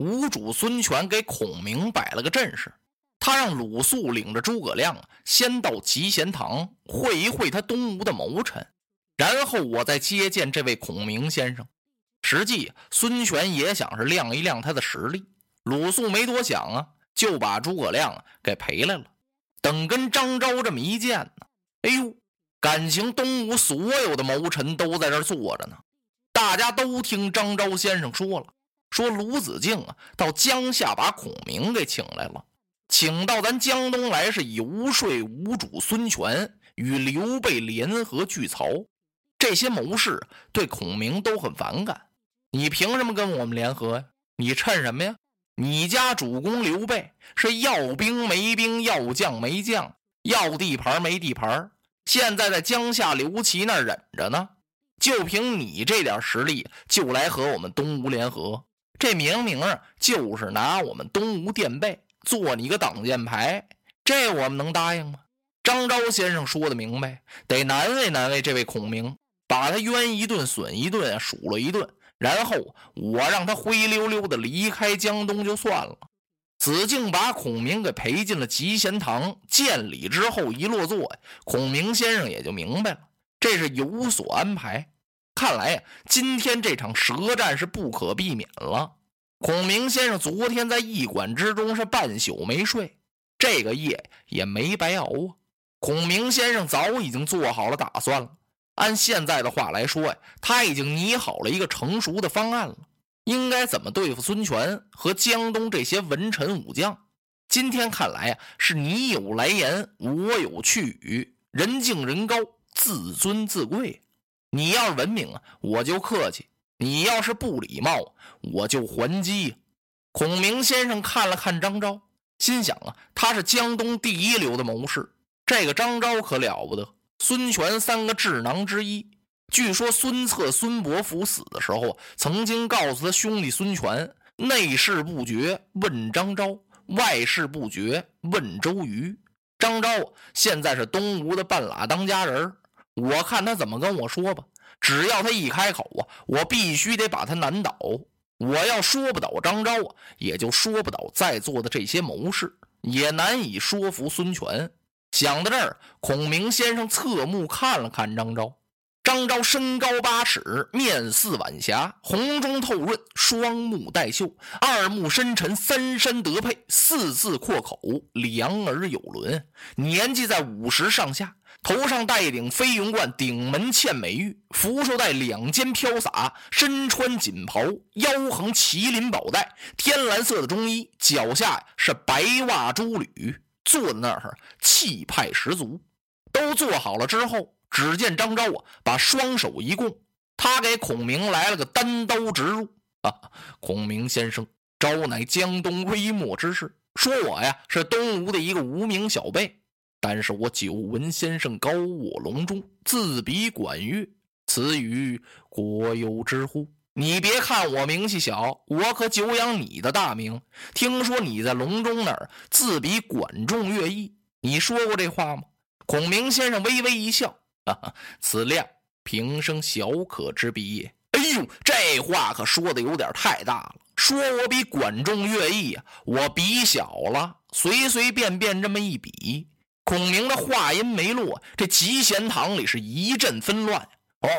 吴主孙权给孔明摆了个阵势，他让鲁肃领着诸葛亮先到集贤堂会一会他东吴的谋臣，然后我再接见这位孔明先生。实际孙权也想是亮一亮他的实力，鲁肃没多想啊，就把诸葛亮给陪来了。等跟张昭这么一见呢，哎呦，感情东吴所有的谋臣都在这坐着呢，大家都听张昭先生说了。说鲁子敬啊，到江夏把孔明给请来了，请到咱江东来，是游说吴主孙权与刘备联合拒曹。这些谋士对孔明都很反感。你凭什么跟我们联合呀？你趁什么呀？你家主公刘备是要兵没兵，要将没将，要地盘没地盘，现在在江夏刘琦那忍着呢。就凭你这点实力，就来和我们东吴联合？这明明啊，就是拿我们东吴垫背，做你个挡箭牌，这我们能答应吗？张昭先生说的明白，得难为难为这位孔明，把他冤一顿，损一顿，数落一顿，然后我让他灰溜溜的离开江东就算了。子敬把孔明给陪进了集贤堂，见礼之后一落座，孔明先生也就明白了，这是有所安排。看来呀，今天这场舌战是不可避免了。孔明先生昨天在驿馆之中是半宿没睡，这个夜也没白熬啊。孔明先生早已经做好了打算了。按现在的话来说呀，他已经拟好了一个成熟的方案了，应该怎么对付孙权和江东这些文臣武将。今天看来呀，是你有来言，我有去语，人敬人高，自尊自贵。你要是文明啊，我就客气；你要是不礼貌，我就还击。孔明先生看了看张昭，心想啊，他是江东第一流的谋士，这个张昭可了不得。孙权三个智囊之一，据说孙策、孙伯符死的时候，曾经告诉他兄弟孙权：内事不决，问张昭；外事不决，问周瑜。张昭现在是东吴的半拉当家人我看他怎么跟我说吧，只要他一开口啊，我必须得把他难倒。我要说不倒张昭啊，也就说不倒在座的这些谋士，也难以说服孙权。想到这儿，孔明先生侧目看了看张昭。张昭身高八尺，面似晚霞，红中透润，双目带秀，二目深沉，三山得配，四字阔口，两耳有轮，年纪在五十上下。头上戴一顶飞云冠，顶门嵌美玉，福寿带两肩飘洒，身穿锦袍，腰横麒麟宝带，天蓝色的中衣，脚下是白袜珠履，坐在那儿气派十足。都坐好了之后，只见张昭啊，把双手一拱，他给孔明来了个单刀直入。啊，孔明先生，昭乃江东微末之士，说我呀是东吴的一个无名小辈。但是我久闻先生高卧龙中，自比管乐，此语国有之乎？你别看我名气小，我可久仰你的大名。听说你在隆中那儿自比管仲乐毅，你说过这话吗？孔明先生微微一笑，哈哈，此量平生小可之比也。哎呦，这话可说的有点太大了。说我比管仲乐毅啊，我比小了，随随便便这么一比。孔明的话音没落，这集贤堂里是一阵纷乱，哇，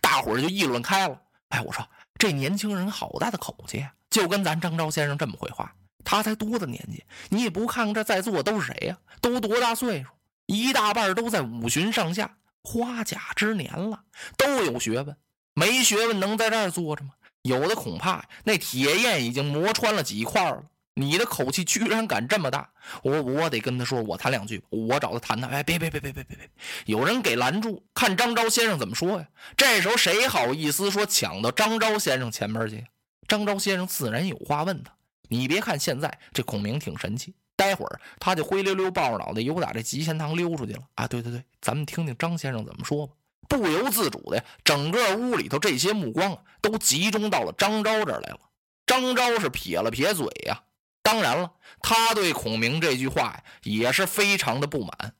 大伙就议论开了。哎，我说这年轻人好大的口气，就跟咱张昭先生这么回话。他才多大年纪？你也不看看这在座都是谁呀？都多大岁数？一大半都在五旬上下，花甲之年了，都有学问。没学问能在这儿坐着吗？有的恐怕那铁砚已经磨穿了几块了。你的口气居然敢这么大！我我得跟他说，我谈两句，我找他谈谈。哎，别别别别别别别！有人给拦住，看张昭先生怎么说呀？这时候谁好意思说抢到张昭先生前面去？张昭先生自然有话问他。你别看现在这孔明挺神气，待会儿他就灰溜溜抱着脑袋由打这集贤堂溜出去了啊！对对对，咱们听听张先生怎么说吧。不由自主的，整个屋里头这些目光都集中到了张昭这儿来了。张昭是撇了撇嘴呀。当然了，他对孔明这句话呀也是非常的不满。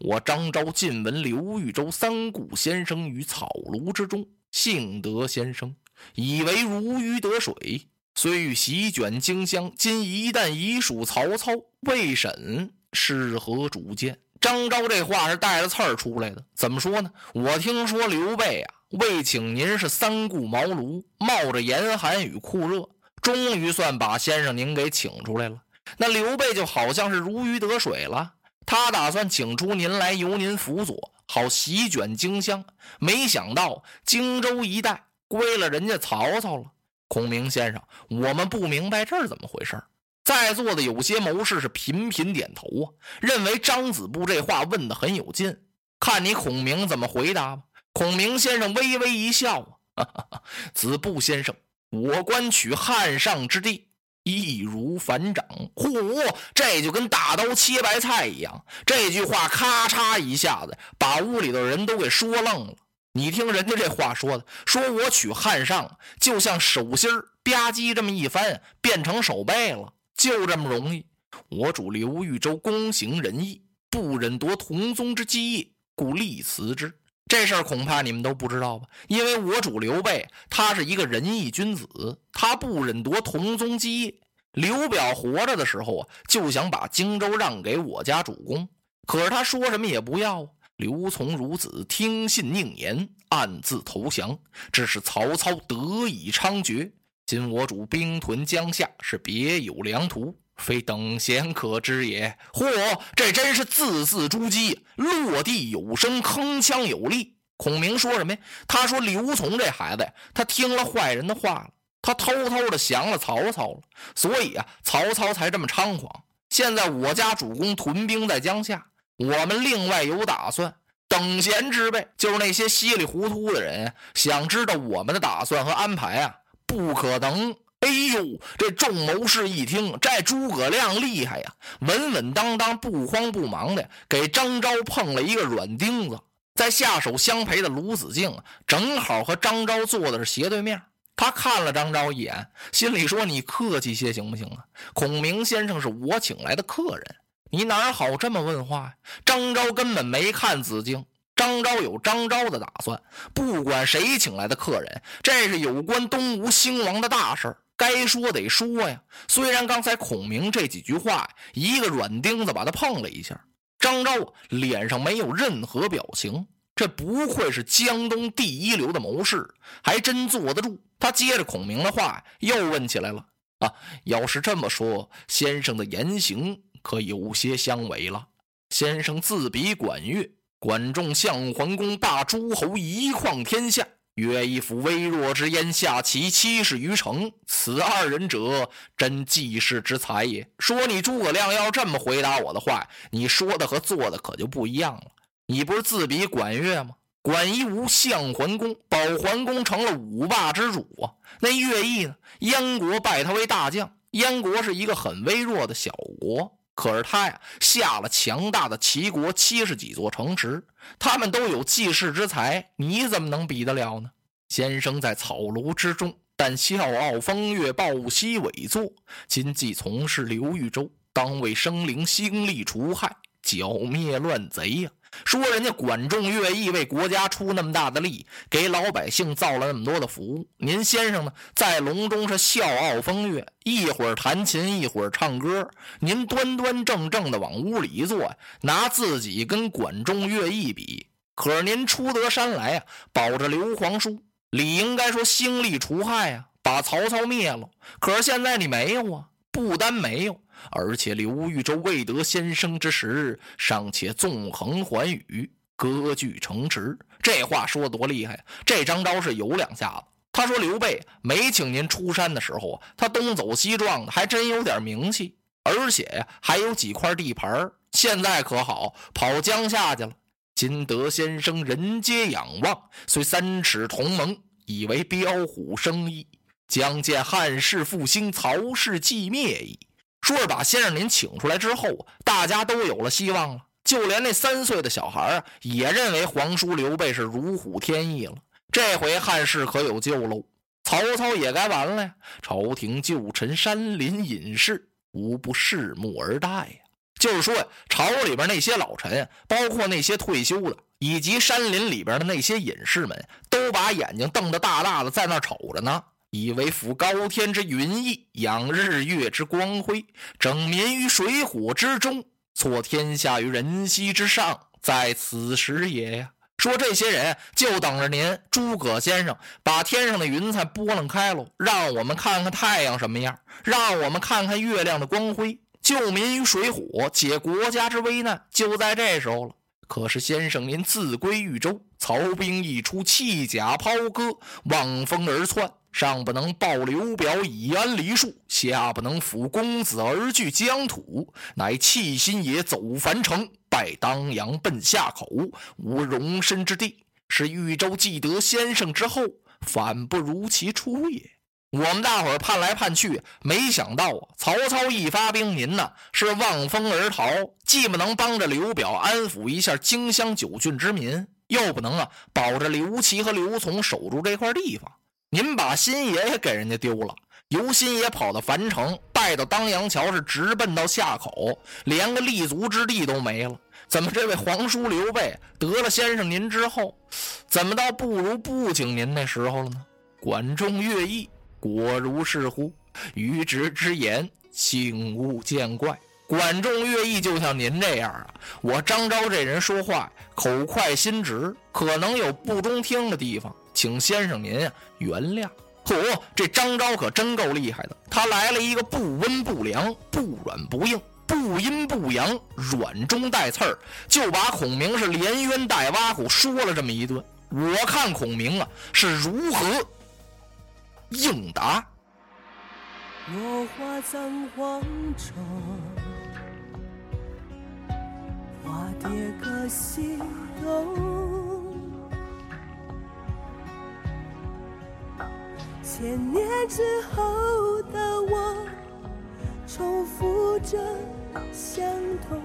我张昭近闻刘豫州三顾先生于草庐之中，幸得先生，以为如鱼得水，虽欲席卷荆襄，今一旦已属曹操，未审是何主见？张昭这话是带着刺儿出来的，怎么说呢？我听说刘备啊，为请您是三顾茅庐，冒着严寒与酷热，终于算把先生您给请出来了。那刘备就好像是如鱼得水了，他打算请出您来，由您辅佐，好席卷荆襄。没想到荆州一带归了人家曹操了。孔明先生，我们不明白这是怎么回事在座的有些谋士是频频点头啊，认为张子布这话问的很有劲。看你孔明怎么回答吧。孔明先生微微一笑啊，子布先生，我观取汉上之地，易如反掌。嚯，这就跟大刀切白菜一样。这句话咔嚓一下子把屋里的人都给说愣了。你听人家这话说的，说我取汉上，就像手心吧唧这么一翻，变成手背了。就这么容易，我主刘豫州公行仁义，不忍夺同宗之基业，故立辞之。这事儿恐怕你们都不知道吧？因为我主刘备他是一个仁义君子，他不忍夺同宗基业。刘表活着的时候啊，就想把荆州让给我家主公，可是他说什么也不要。刘琮孺子听信佞言，暗自投降，致使曹操得以猖獗。今我主兵屯江夏，是别有良图，非等闲可知也。嚯，这真是字字珠玑，落地有声，铿锵有力。孔明说什么呀？他说刘琮这孩子呀，他听了坏人的话了，他偷偷的降了曹操了，所以啊，曹操才这么猖狂。现在我家主公屯兵在江夏，我们另外有打算。等闲之辈，就是那些稀里糊涂的人，想知道我们的打算和安排啊。不可能！哎呦，这众谋士一听，这诸葛亮厉害呀，稳稳当当、不慌不忙的给张昭碰了一个软钉子。在下手相陪的卢子敬正好和张昭坐的是斜对面。他看了张昭一眼，心里说：“你客气些行不行啊？孔明先生是我请来的客人，你哪好这么问话呀？”张昭根本没看子敬。张昭有张昭的打算，不管谁请来的客人，这是有关东吴兴亡的大事该说得说呀。虽然刚才孔明这几句话，一个软钉子把他碰了一下，张昭脸上没有任何表情。这不愧是江东第一流的谋士，还真坐得住。他接着孔明的话又问起来了：“啊，要是这么说，先生的言行可有些相违了。先生自比管乐。”管仲、项桓公霸诸侯一匡天下，约一府微弱之烟下其七十余城，此二人者，真济世之才也。说你诸葛亮要这么回答我的话，你说的和做的可就不一样了。你不是自比管乐吗？管一无相桓公，保桓公成了五霸之主啊。那乐毅呢？燕国拜他为大将，燕国是一个很微弱的小国。可是他呀，下了强大的齐国七十几座城池，他们都有济世之才，你怎么能比得了呢？先生在草庐之中，但笑傲风月，抱膝委坐。今既从事刘豫州，当为生灵兴利除害，剿灭乱贼呀！说人家管仲、乐毅为国家出那么大的力，给老百姓造了那么多的福。您先生呢，在隆中是笑傲风月，一会儿弹琴，一会儿唱歌。您端端正正的往屋里一坐，拿自己跟管仲、乐毅比。可是您出得山来啊，保着刘皇叔，理应该说兴利除害啊，把曹操灭了。可是现在你没有啊，不单没有。而且刘豫州未得先生之时，尚且纵横寰宇，割据城池。这话说多厉害！这张昭是有两下子。他说刘备没请您出山的时候，他东走西撞的，还真有点名气，而且呀还有几块地盘现在可好，跑江夏去了。今得先生人皆仰望，虽三尺同盟，以为彪虎生翼，将见汉室复兴，曹氏既灭矣。说是把先生您请出来之后，大家都有了希望了。就连那三岁的小孩啊，也认为皇叔刘备是如虎添翼了。这回汉室可有救喽！曹操也该完了呀！朝廷旧臣山林隐士，无不拭目而待呀。就是说，朝里边那些老臣，包括那些退休的，以及山林里边的那些隐士们，都把眼睛瞪得大大的，在那瞅着呢。以为抚高天之云翳，养日月之光辉，整民于水火之中，挫天下于人息之上，在此时也呀。说这些人就等着您诸葛先生把天上的云彩拨楞开喽，让我们看看太阳什么样，让我们看看月亮的光辉，救民于水火，解国家之危难，就在这时候了。可是先生您自归豫州，曹兵一出，弃甲抛戈，望风而窜，上不能报刘表以安黎庶，下不能抚公子而据疆土，乃弃新野走樊城，拜当阳奔夏口，无容身之地。是豫州既得先生之后，反不如其初也。我们大伙儿盼来盼去，没想到啊，曹操一发兵，您呢是望风而逃，既不能帮着刘表安抚一下荆襄九郡之民，又不能啊保着刘琦和刘琮守住这块地方。您把新爷爷给人家丢了，由新爷跑到樊城，拜到当阳桥，是直奔到夏口，连个立足之地都没了。怎么这位皇叔刘备得了先生您之后，怎么倒不如不请您那时候了呢？管仲、乐毅。果如是乎？愚直之言，请勿见怪。管仲、乐毅就像您这样啊，我张昭这人说话口快心直，可能有不中听的地方，请先生您啊原谅。嚯，这张昭可真够厉害的，他来了一个不温不凉、不软不硬、不阴不阳、软中带刺儿，就把孔明是连冤带挖苦说了这么一顿。我看孔明啊是如何。应答。落花葬黄冢，花蝶各西东。千年之后的我，重复着相同。